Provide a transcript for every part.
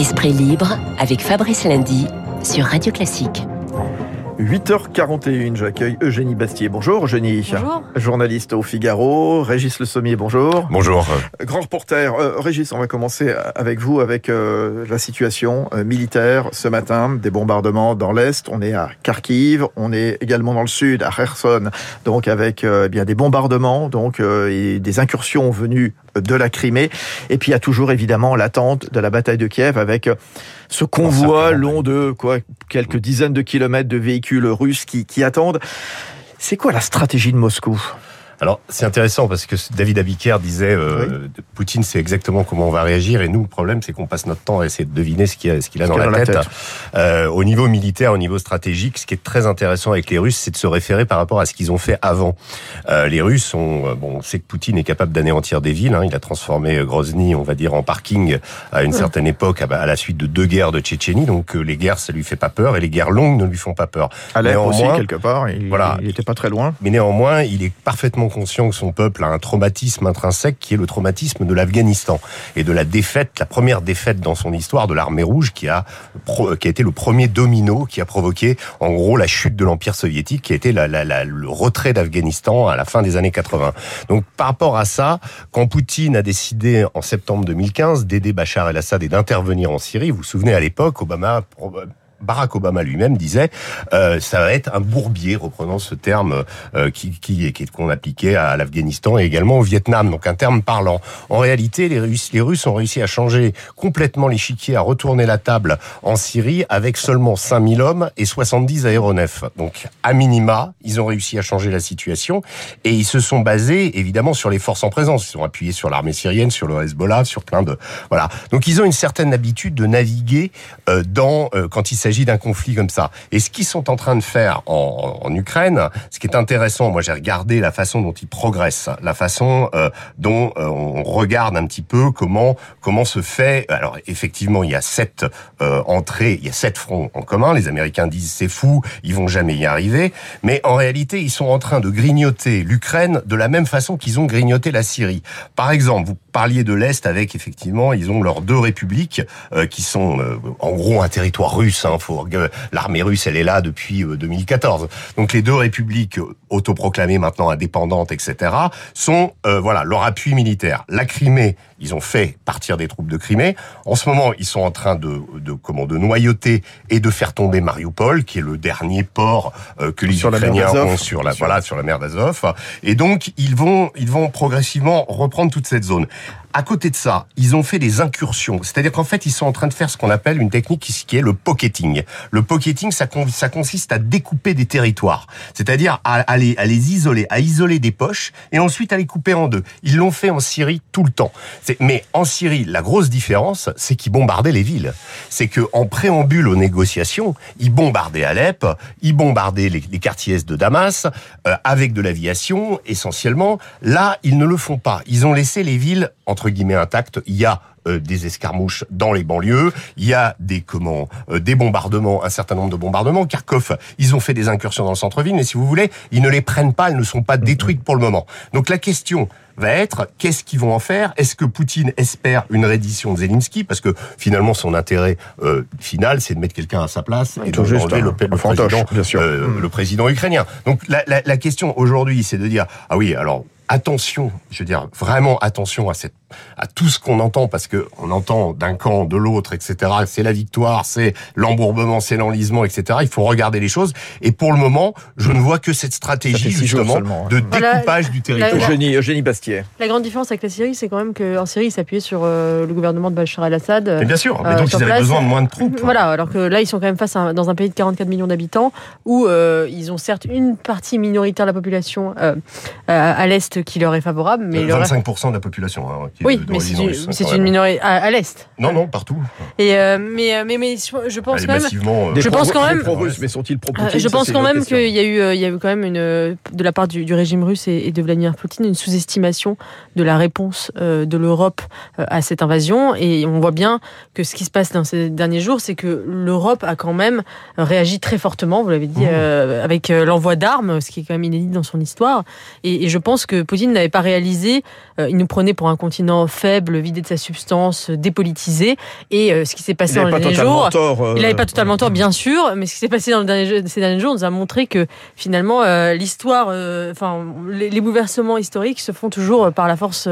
Esprit libre avec Fabrice Lundy sur Radio Classique. 8h41, j'accueille Eugénie Bastier. Bonjour Eugénie. Bonjour. Journaliste au Figaro. Régis Le Sommier, bonjour. Bonjour. Grand reporter. Euh, Régis, on va commencer avec vous avec euh, la situation euh, militaire ce matin. Des bombardements dans l'Est. On est à Kharkiv. On est également dans le Sud, à Kherson. Donc avec eh bien des bombardements donc, et des incursions venues de la Crimée. Et puis il y a toujours évidemment l'attente de la bataille de Kiev avec ce convoi long de quoi quelques dizaines de kilomètres de véhicules russes qui, qui attendent. C'est quoi la stratégie de Moscou? Alors c'est intéressant parce que David Abiker disait euh, Poutine sait exactement comment on va réagir et nous le problème c'est qu'on passe notre temps à essayer de deviner ce qu'il a, ce qu'il a dans, la, tête. Euh, au niveau militaire, au niveau stratégique, ce qui est très intéressant avec les Russes, c'est de se référer par rapport à ce qu'ils ont fait avant. Euh, les Russes ont euh, bon, on sait que Poutine est capable d'anéantir des villes. Hein, il a transformé euh, Grozny, on va dire, en parking à une certaine époque à, la suite de deux guerres de Tchétchénie. Donc euh, les guerres ça lui fait pas peur et les guerres longues ne lui font pas peur. Alep aussi quelque part. Il, voilà, il était pas très loin. Mais néanmoins, il est parfaitement conscient que son peuple a un traumatisme intrinsèque qui est le traumatisme de l'Afghanistan et de la défaite, la première défaite dans son histoire de l'armée rouge qui a qui a été le premier domino qui a provoqué en gros la chute de l'empire soviétique qui a été le retrait d'Afghanistan à la fin des années 80. Donc par rapport à ça, quand Poutine a décidé en septembre 2015 d'aider Bachar el-Assad et d'intervenir en Syrie, vous vous souvenez à l'époque Obama Barack Obama lui-même disait euh, ça va être un bourbier, reprenant ce terme euh, qui, qui, qui qu'on appliquait à l'Afghanistan et également au Vietnam, donc un terme parlant. En réalité, les Russes, les Russes ont réussi à changer complètement l'échiquier, à retourner la table en Syrie avec seulement 5000 hommes et 70 aéronefs. Donc, à minima, ils ont réussi à changer la situation et ils se sont basés évidemment sur les forces en présence. Ils sont appuyés sur l'armée syrienne, sur le Hezbollah, sur plein de voilà. Donc, ils ont une certaine habitude de naviguer euh, dans euh, quand il s'agit s'agit d'un conflit comme ça. Et ce qu'ils sont en train de faire en, en, Ukraine, ce qui est intéressant, moi j'ai regardé la façon dont ils progressent, la façon euh, dont euh, on regarde un petit peu comment comment se fait. Alors effectivement, il y a sept euh, entrées, il y a sept fronts en commun. Les Américains disent c'est fou, ils vont jamais y arriver. Mais en réalité, ils sont en train de grignoter l'Ukraine de la même façon qu'ils ont grignoté la Syrie. Par exemple, vous parliez de l'Est avec effectivement, ils ont leurs deux républiques qui sont en gros un territoire russe. Hein, faut l'armée russe, elle est là depuis 2014. Euh, Donc les deux républiques euh, autoproclamées maintenant indépendantes, etc., sont euh, voilà leur appui militaire. La Crimée, ils ont fait partir des troupes de Crimée. En ce moment, ils sont en train de, de comment de noyauter et de faire tomber Mariupol, qui est le dernier port que les Ukrainiens ont sur la voilà sur la mer d'Azov. Et donc ils vont ils vont progressivement reprendre toute cette zone. À côté de ça, ils ont fait des incursions. C'est-à-dire qu'en fait, ils sont en train de faire ce qu'on appelle une technique qui est le pocketing. Le pocketing, ça, consiste à découper des territoires. C'est-à-dire à, les, à les isoler, à isoler des poches et ensuite à les couper en deux. Ils l'ont fait en Syrie tout le temps. Mais en Syrie, la grosse différence, c'est qu'ils bombardaient les villes. C'est que en préambule aux négociations, ils bombardaient Alep, ils bombardaient les, quartiers de Damas euh, avec de l'aviation essentiellement. Là, ils ne le font pas. Ils ont laissé les villes entre guillemets intactes. Il y a euh, des escarmouches dans les banlieues, il y a des comment euh, des bombardements, un certain nombre de bombardements. Kharkov, ils ont fait des incursions dans le centre-ville, mais si vous voulez, ils ne les prennent pas, elles ne sont pas détruites pour le moment. Donc la question va être qu'est-ce qu'ils vont en faire? Est-ce que Poutine espère une reddition de Zelensky? Parce que finalement, son intérêt euh, final, c'est de mettre quelqu'un à sa place et de le, le, président, bien sûr. le président ukrainien. Donc la, la, la question aujourd'hui, c'est de dire ah oui, alors attention, je veux dire vraiment attention à cette à tout ce qu'on entend parce que on entend d'un camp, de l'autre, etc. C'est la victoire, c'est l'embourbement, c'est l'enlisement, etc. Il faut regarder les choses. Et pour le moment, je ne vois que cette stratégie justement hein. de découpage du territoire. Eugénie, Eugénie Bastier. La grande différence avec la Syrie, c'est quand même qu'en Syrie, ils s'appuyaient sur euh, le gouvernement de Bachar el-Assad. bien sûr, mais donc euh, ils avaient besoin de moins de troupes. Voilà, alors que là, ils sont quand même face à, dans un pays de 44 millions d'habitants où euh, ils ont certes une partie minoritaire de la population euh, à l'est qui leur est favorable, mais 25% de la population. Hein, oui, mais c'est une, minorité à, l'est. Non, non, partout. Et euh, mais, euh, mais, mais je pense quand même. Euh, je pense quand même. Pro-russes, mais sont-ils Je pense quand même qu'il y a eu, il y a eu quand même une de la part du, régime russe et, de Vladimir Poutine une sous-estimation de la réponse de l'Europe à cette invasion. Et on voit bien que ce qui se passe dans ces derniers jours, c'est que l'Europe a quand même réagi très fortement. Vous l'avez dit mmh. avec l'envoi d'armes, ce qui est quand même inédit dans son histoire. Et, et je pense que Poutine n'avait pas réalisé. il nous prenait pour un continent faible, vidé de sa substance, dépolitisé. Et ce qui s'est passé dans les derniers jours, il n'avait pas totalement tort, bien sûr, mais ce qui s'est passé dans ces derniers jours nous a montré que finalement l'histoire, enfin les, bouleversements historiques se font toujours par la force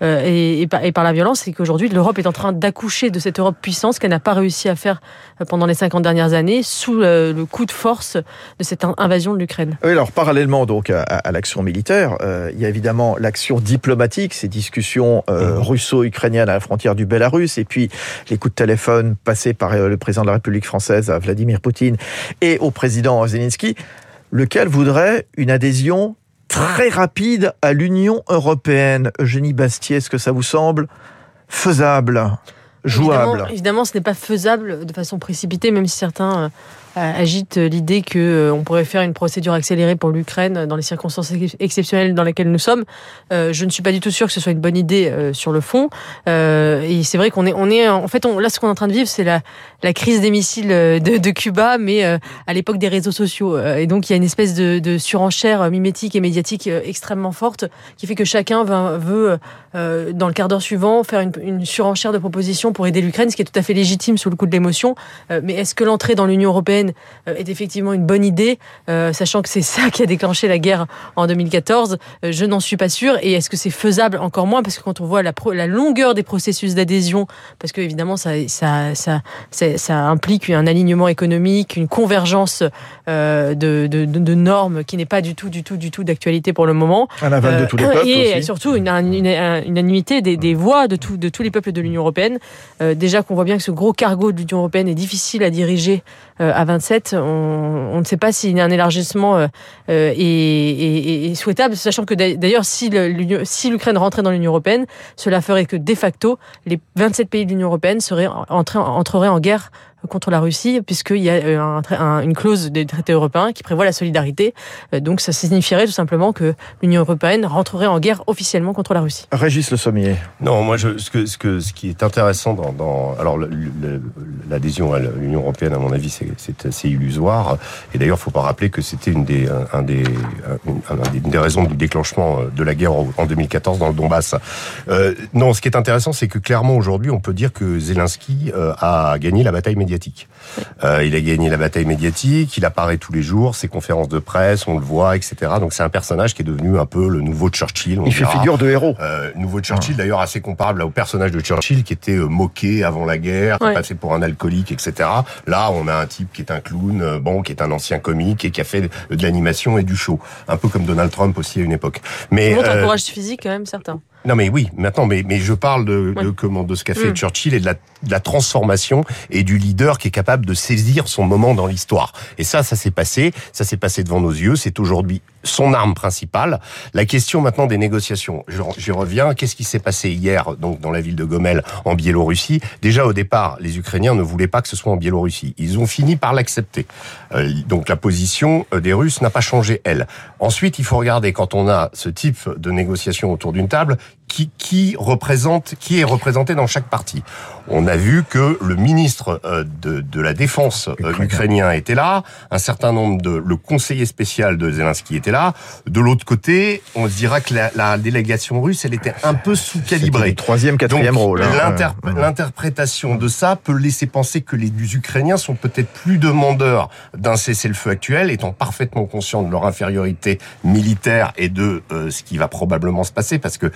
et, par, et, par, la violence, et qu'aujourd'hui l'Europe est en train d'accoucher de cette Europe puissance qu'elle n'a pas réussi à faire pendant les 50 dernières années sous le coup de force de cette invasion de l'Ukraine. Oui, alors parallèlement donc à, l'action militaire, euh, il y a évidemment l'action diplomatique, ces discussions euh, mhm. russo-ukrainiennes à la frontière du Bélarus, et puis les coups de téléphone passés par euh, le président de la République française à Vladimir Poutine et au président Zelensky, lequel voudrait une adhésion très rapide à l'Union européenne. Eugénie Bastier, est-ce que ça vous semble faisable? Jouable. Évidemment, ce n'est pas faisable de façon précipitée, même si certains agite l'idée que euh, pourrait faire une procédure accélérée pour l'Ukraine dans les circonstances exceptionnelles dans lesquelles nous sommes. Euh, je ne suis pas du tout sûr que ce soit une bonne idée euh, sur le fond. et c'est vrai qu'on est, on est, en fait, là, ce qu'on est en train de vivre, c'est la, crise des missiles de, Cuba, mais à l'époque des réseaux sociaux. Et donc, il y a une espèce de, surenchère mimétique et médiatique extrêmement forte qui fait que chacun veut, veut dans le quart d'heure suivant, faire une, une, surenchère de propositions pour aider l'Ukraine, ce qui est tout à fait légitime sous le coup de l'émotion. mais est-ce que l'entrée dans l'Union européenne euh, est effectivement une bonne idée, euh, sachant que c'est ça qui a déclenché la guerre en 2014. Euh, je n'en suis pas sûre. Et est-ce que c'est faisable encore moins? Parce que quand on voit la, la longueur des processus d'adhésion, parce que évidemment ça, ça, ça, ça, implique un alignement économique, une convergence de, de, de, normes qui n'est pas du tout, du tout, du tout d'actualité pour le moment. Un aval de tous les peuples et surtout une, une, unanimité des, des, voix de, tout, de tous les peuples de l'Union européenne. déjà qu'on voit bien que ce gros cargo de l'Union européenne est difficile à diriger à 20 on, ne sait pas si un élargissement euh, euh, est, souhaitable, sachant que d'ailleurs, si l'Ukraine rentrait dans l'Union européenne, cela ferait que de facto, les 27 pays de l'Union européenne entreraient en guerre contre la Russie, puisqu'il y a euh, un, une clause des traités européens qui prévoit la solidarité. Euh, donc ça signifierait tout simplement que l'Union européenne rentrerait en guerre officiellement contre la Russie. Régis Le Sommier. Non, moi, je, ce, que, ce, que, ce qui est intéressant dans... dans alors, l'adhésion à l'Union européenne, à mon avis, c'est assez illusoire. Et d'ailleurs, il ne faut pas rappeler que c'était une des, un, des, une des raisons du déclenchement de la guerre en 2014 dans le Donbass. Euh, non, ce qui est intéressant, c'est que clairement, aujourd'hui, on peut dire que Zelensky euh, a gagné la bataille médiatique euh, il a gagné la bataille médiatique, il apparaît tous les jours, ses conférences de presse, on le voit, etc. Donc c'est un personnage qui est devenu un peu le nouveau Churchill. il fait figure de héros. Euh, nouveau Churchill, d'ailleurs assez comparable au personnage de Churchill qui était euh, moqué avant la guerre, qui passé pour un alcoolique, etc. Là, on a un type qui est un clown, euh, bon, qui est un ancien comique et qui a fait de l'animation et du show, un peu comme Donald Trump aussi à une époque. Mais montre un courage physique quand même certain. Non mais oui, maintenant, mais, mais je parle de, de comment de ce qu'a fait mm. Churchill et de la, de la, transformation et du leader qui est capable de saisir son moment dans l'histoire. Et ça, ça s'est passé, ça s'est passé devant nos yeux. C'est aujourd'hui son arme principale. La question maintenant des négociations. J'y reviens. Qu'est-ce qui s'est passé hier, donc dans la ville de Gomel, en Biélorussie? Déjà au départ, les Ukrainiens ne voulaient pas que ce soit en Biélorussie. Ils ont fini par l'accepter. Euh, donc la position euh, des Russes n'a pas changé elle. Ensuite, il faut regarder quand on a ce type de négociation autour d'une table, qui, qui représente, qui est représenté dans chaque partie. On a vu que le ministre euh, de, de la Défense euh, ukrainien était là, un certain nombre de le conseiller spécial de Zelensky était là. De l'autre côté, on se dira que la, la, délégation russe, elle était un peu sous-calibrée. Troisième, quatrième rôle. Hein. L'interprétation de ça peut laisser penser que les Ukrainiens sont peut-être plus demandeurs d'un cessez-le-feu actuel, étant parfaitement conscients de leur infériorité militaire et de euh, ce qui va probablement se passer, parce que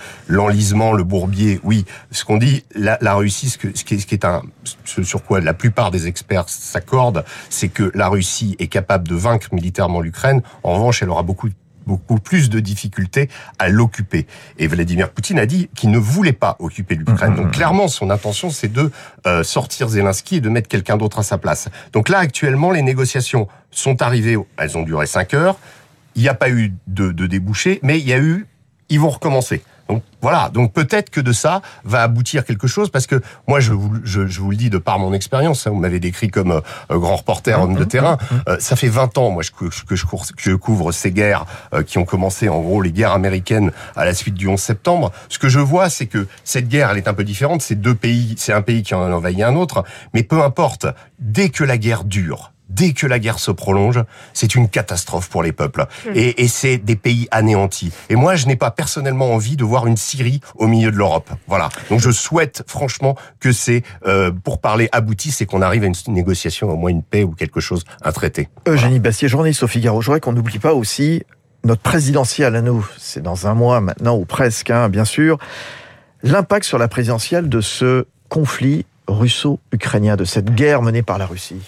l'enlisement, le bourbier, oui, ce qu'on dit, la, la Russie, ce, que, ce, qui est, ce qui est un, ce sur quoi la plupart des experts s'accordent, c'est que la Russie est capable de vaincre militairement l'Ukraine. En revanche, elle aura beaucoup beaucoup plus de difficultés à l'occuper. Et Vladimir Poutine a dit qu'il ne voulait pas occuper l'Ukraine. Donc clairement, son intention, c'est de euh, sortir Zelensky et de mettre quelqu'un d'autre à sa place. Donc là, actuellement, les négociations sont arrivées, elles ont duré cinq heures. Il n'y a pas eu de, de débouché, mais il y a eu, ils vont recommencer. Donc voilà, donc peut-être que de ça va aboutir quelque chose, parce que moi je vous, je, vous le dis de par mon expérience, hein, vous m'avez décrit comme euh, grand reporter homme de terrain. Euh, ça fait 20 ans moi je, que, je, cours, que je couvre ces guerres euh, qui ont commencé en gros les guerres américaines à la suite du 11 septembre. Ce que je vois c'est que cette guerre elle est un peu différente, c'est deux pays, c'est un pays qui en a envahi un autre, mais peu importe, dès que la guerre dure, dès que la guerre se prolonge, c'est une catastrophe pour les peuples. Mmh. Et, et c'est des pays anéantis. Et moi, je n'ai pas personnellement envie de voir une Syrie au milieu de l'Europe. Voilà. Donc je souhaite franchement que c'est, euh, pour parler, aboutisse et qu'on arrive à une négociation, au moins une paix ou quelque chose, un traité. Eugénie Bastier, journaliste au Figaro. Je voudrais qu'on n'oublie pas aussi notre présidentielle à nous. C'est dans un mois maintenant, ou presque, hein, bien sûr. L'impact sur la présidentielle de ce conflit russo-ukrainien, de cette guerre menée par la Russie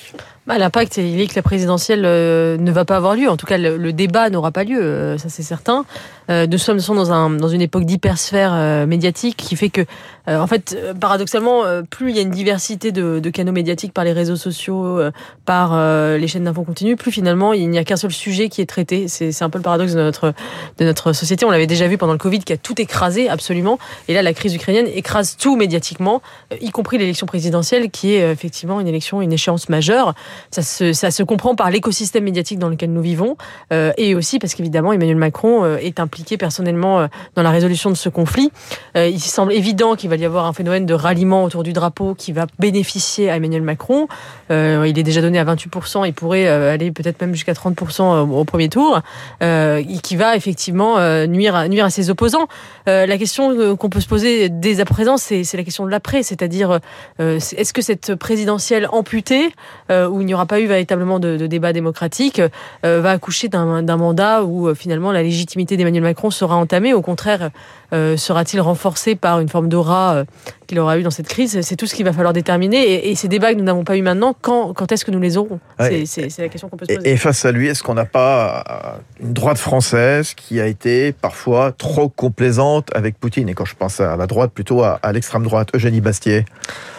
bah, L'impact, il est que la présidentielle euh, ne va pas avoir lieu. En tout cas, le, débat n'aura pas lieu, euh, ça c'est certain. Euh, nous sommes dans, un, dans une époque d'hypersphère médiatique qui fait que, en fait, paradoxalement, plus il y a une diversité de, de canaux médiatiques par les réseaux sociaux, par les chaînes d'infos continues, plus finalement il n'y a qu'un seul sujet qui est traité. C'est un peu le paradoxe de notre, de notre société. On l'avait déjà vu pendant le Covid qui a tout écrasé, absolument. Et là, la crise ukrainienne écrase tout médiatiquement, y compris l'élection présidentielle qui est effectivement une élection, une échéance majeure. Ça se, ça se comprend par l'écosystème médiatique dans lequel nous vivons euh, et aussi parce qu'évidemment Emmanuel Macron euh, est personnellement euh, dans la résolution de ce conflit. il semble évident qu'il va y avoir un phénomène de ralliement autour du drapeau qui va bénéficier à Emmanuel Macron. il est déjà donné à 28%, il pourrait aller peut-être même jusqu'à 30% au premier tour, qui va effectivement nuire, nuire à ses opposants. la question qu'on peut se poser dès à présent, c'est la question de l'après, c'est-à-dire est-ce que cette présidentielle amputée, où il n'y aura pas eu véritablement de, débat démocratique, euh, va accoucher d'un mandat où euh, finalement la légitimité d'Emmanuel Macron sera entamée. Au contraire, euh, sera-t-il renforcé par une forme d'aura qu'il aura eu dans cette crise? C'est tout ce qu'il va falloir déterminer. Et, ces débats que nous n'avons pas eu maintenant, quand, quand est-ce que nous les aurons? C'est la question qu'on peut se poser. Et, face à lui, est-ce qu'on n'a pas une droite française qui a été parfois trop complaisante avec Poutine? Et quand je pense à la droite, plutôt à, à l'extrême droite, Eugénie Bastier.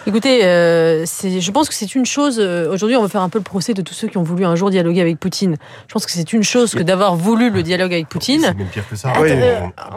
Écoutez, euh, je pense que c'est une chose. Euh, aujourd'hui, on va faire un peu le procès de tous ceux qui ont voulu un jour dialoguer avec Poutine. Je pense que c'est une chose que d'avoir voulu le dialogue avec Poutine. C'est même pire que ça. Oui,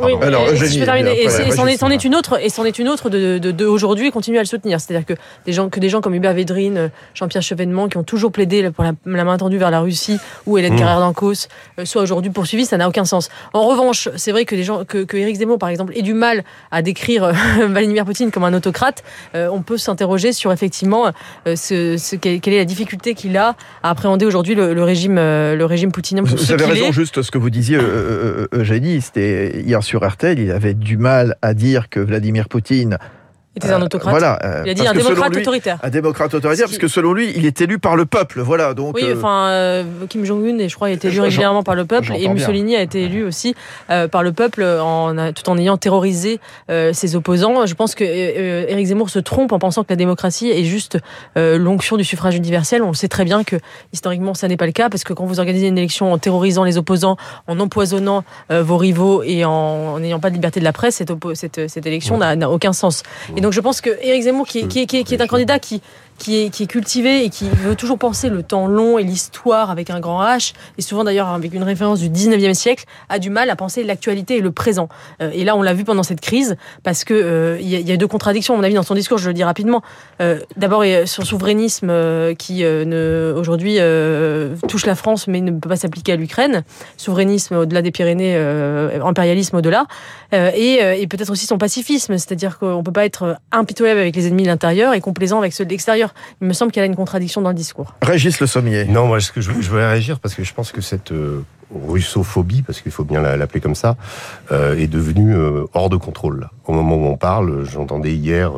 oui Alors, je peux terminer. Et c'en est, une autre. Et c'en est une autre de, de, de aujourd'hui continuer à le soutenir. C'est-à-dire que des gens, que des gens comme Hubert Védrine, Jean-Pierre Chevènement, qui ont toujours plaidé pour la, main tendue vers la Russie ou Hélène mmh. Carrère d'Ancos, euh, soient aujourd'hui poursuivis, ça n'a aucun sens. En revanche, c'est vrai que des gens, que, que Éric Zemmour, par exemple, ait du mal à décrire Vladimir Poutine comme un autocrate. on peut s'interroger sur effectivement euh, ce, quelle est la difficulté qu'il a à appréhender aujourd'hui le, régime euh, le régime poutinien. vous avez raison, juste ce que vous disiez, euh, Eugénie, c'était hier sur RTL, il avait du mal à dire que Vladimir Poutine était un autocrate. Voilà. Euh, il a dit un démocrate autoritaire. Un démocrate autoritaire, parce que selon lui, il est élu par le peuple. Voilà. Donc. Oui, euh, enfin, euh, Kim Jong-un, je crois, a été élu régulièrement par le peuple, et Mussolini a été élu aussi par le peuple, en, tout en ayant terrorisé ses opposants. Je pense que Éric Zemmour se trompe en pensant que la démocratie est juste l'onction du suffrage universel. On sait très bien que historiquement, ça n'est pas le cas, parce que quand vous organisez une élection en terrorisant les opposants, en empoisonnant vos rivaux et en n'ayant pas de liberté de la presse, cette, cette, cette élection n'a aucun sens. Et donc je pense que Éric Zemmour, qui, qui, qui, qui est un candidat qui, qui est, cultivé et qui veut toujours penser le temps long et l'histoire avec un grand H, et souvent d'ailleurs avec une référence du 19e siècle, a du mal à penser l'actualité et le présent. Euh, et là, on l'a vu pendant cette crise, parce que euh, il y, a deux contradictions, à mon avis, dans son discours, je le dis rapidement. Euh, D'abord, son souverainisme qui aujourd'hui touche la France, mais ne peut pas s'appliquer à l'Ukraine. Souverainisme au-delà des Pyrénées, impérialisme au-delà. et, peut-être aussi son pacifisme, c'est-à-dire qu'on peut pas être impitoyable avec les ennemis de l'intérieur et complaisant avec ceux de l'extérieur. Il me semble qu'il y a une contradiction dans le discours. Régis Le Sommier. Non, moi, ce que je, je voulais réagir parce que je pense que cette euh, russophobie, parce qu'il faut bien l'appeler comme ça, euh, est devenue euh, hors de contrôle. Au moment où on parle, j'entendais hier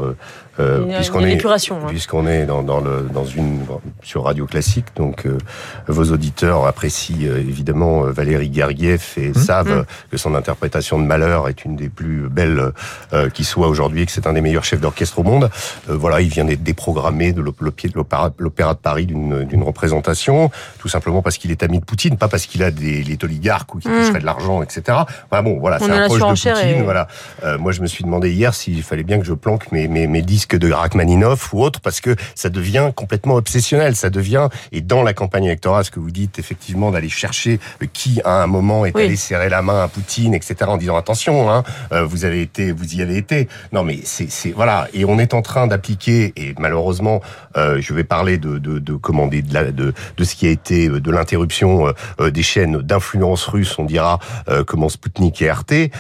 euh, puisqu'on est hein. puisqu'on est dans, dans, le, dans une sur radio classique donc euh, vos auditeurs apprécient euh, évidemment Valérie Gergiev et mmh. savent mmh. que son interprétation de Malheur est une des plus belles qui soit aujourd'hui et que c'est un des meilleurs chefs d'orchestre au monde voilà il vient d'être déprogrammé de l'opéra de Paris d'une représentation tout simplement parce qu'il est ami de Poutine pas parce qu'il a des les oligarques ou qu'il mmh. toucherait de l'argent etc enfin bon voilà c'est un proche de Poutine voilà moi je me suis demandé hier s'il fallait bien que je planque mes mes, mes disques de Rachmaninoff ou autre, parce que ça devient complètement obsessionnel. Ça devient, et dans la campagne électorale, ce que vous dites, effectivement, d'aller chercher qui, à un moment, est allé serrer la main à Poutine, etc., en disant attention, hein, euh, vous avez été, vous y avez été. Non, mais c'est, voilà. Et on est en train d'appliquer, et malheureusement, euh, je vais parler de, de, de comment de, de, de ce qui a été euh, de l'interruption des chaînes d'influence russe, on dira, comment Sputnik et RT.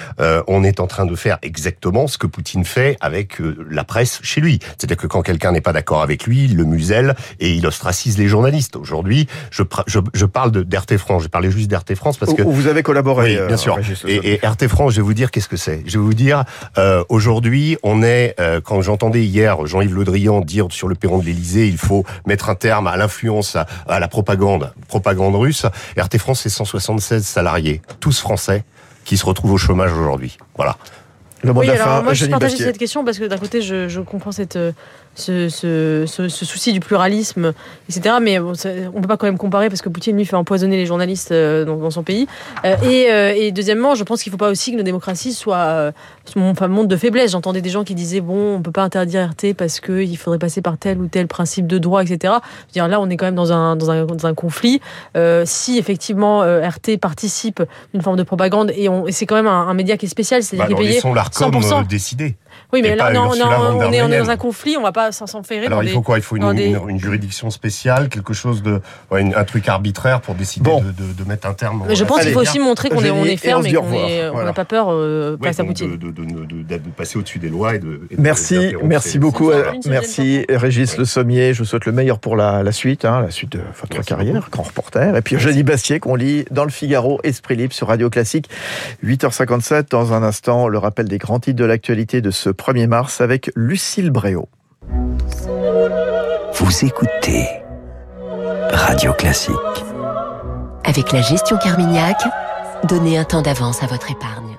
on est en train de faire exactement ce que Poutine fait avec la presse chez lui. C'est-à-dire que quand quelqu'un n'est pas d'accord avec lui, il le muselle et il ostracise les journalistes. Aujourd'hui, je, je, je, parle d'RT France, je parlais juste d'RT France parce que... vous avez collaboré. Oui, bien sûr. Et, et, RT France, je vais vous dire qu'est-ce que c'est? Je vais vous dire, euh, aujourd'hui, on est, euh, quand j'entendais hier Jean-Yves Le Drian dire sur le perron de l'Élysée, il faut mettre un terme à l'influence, à, à, la propagande, propagande russe. RT France, c'est 176 salariés, tous français, qui se retrouvent au chômage aujourd'hui. Voilà. Le oui, alors moi je partage cette question parce que d'un côté je, je comprends cette, ce, ce, ce, souci du pluralisme, etc. Mais on ne peut pas quand même comparer parce que Poutine, lui, fait empoisonner les journalistes euh, dans, dans son pays. Euh, et, euh, et, deuxièmement, je pense qu'il ne faut pas aussi que nos démocraties soient enfin, montre de faiblesse. J'entendais des gens qui disaient bon, on ne peut pas interdire RT parce qu'il faudrait passer par tel ou tel principe de droit, etc. Je dire, là, on est quand même dans un, dans un, dans un conflit. si effectivement RT participe d'une forme de propagande et, et c'est quand même un, média qui est spécial, c'est-à-dire bah, qu'il est payé 100%. décider. Oui, mais là, non, on, est, on, est, dans un conflit, on va pas s'en faire Alors, il faut quoi? Il faut une, une, juridiction spéciale, quelque chose de. un truc arbitraire pour décider de, de, de, mettre un terme. Mais je pense qu'il faut aussi montrer qu'on est, on est ferme et, qu'on n'a pas peur euh, à Poutine. De, passer au-dessus des lois et de. merci, merci beaucoup. Merci, Régis Le Sommier. Je vous souhaite le meilleur pour la, la suite, hein, la suite de votre carrière, grand reporter. Et puis Eugénie Bastier, qu'on lit dans le Figaro, Esprit Libre sur Radio Classique, 8h57. Dans un instant, le rappel des grands titres de l'actualité de ce 1er mars avec Lucille Bréau. Vous écoutez Radio Classique. Avec la gestion Carmignac, donnez un temps d'avance à votre épargne.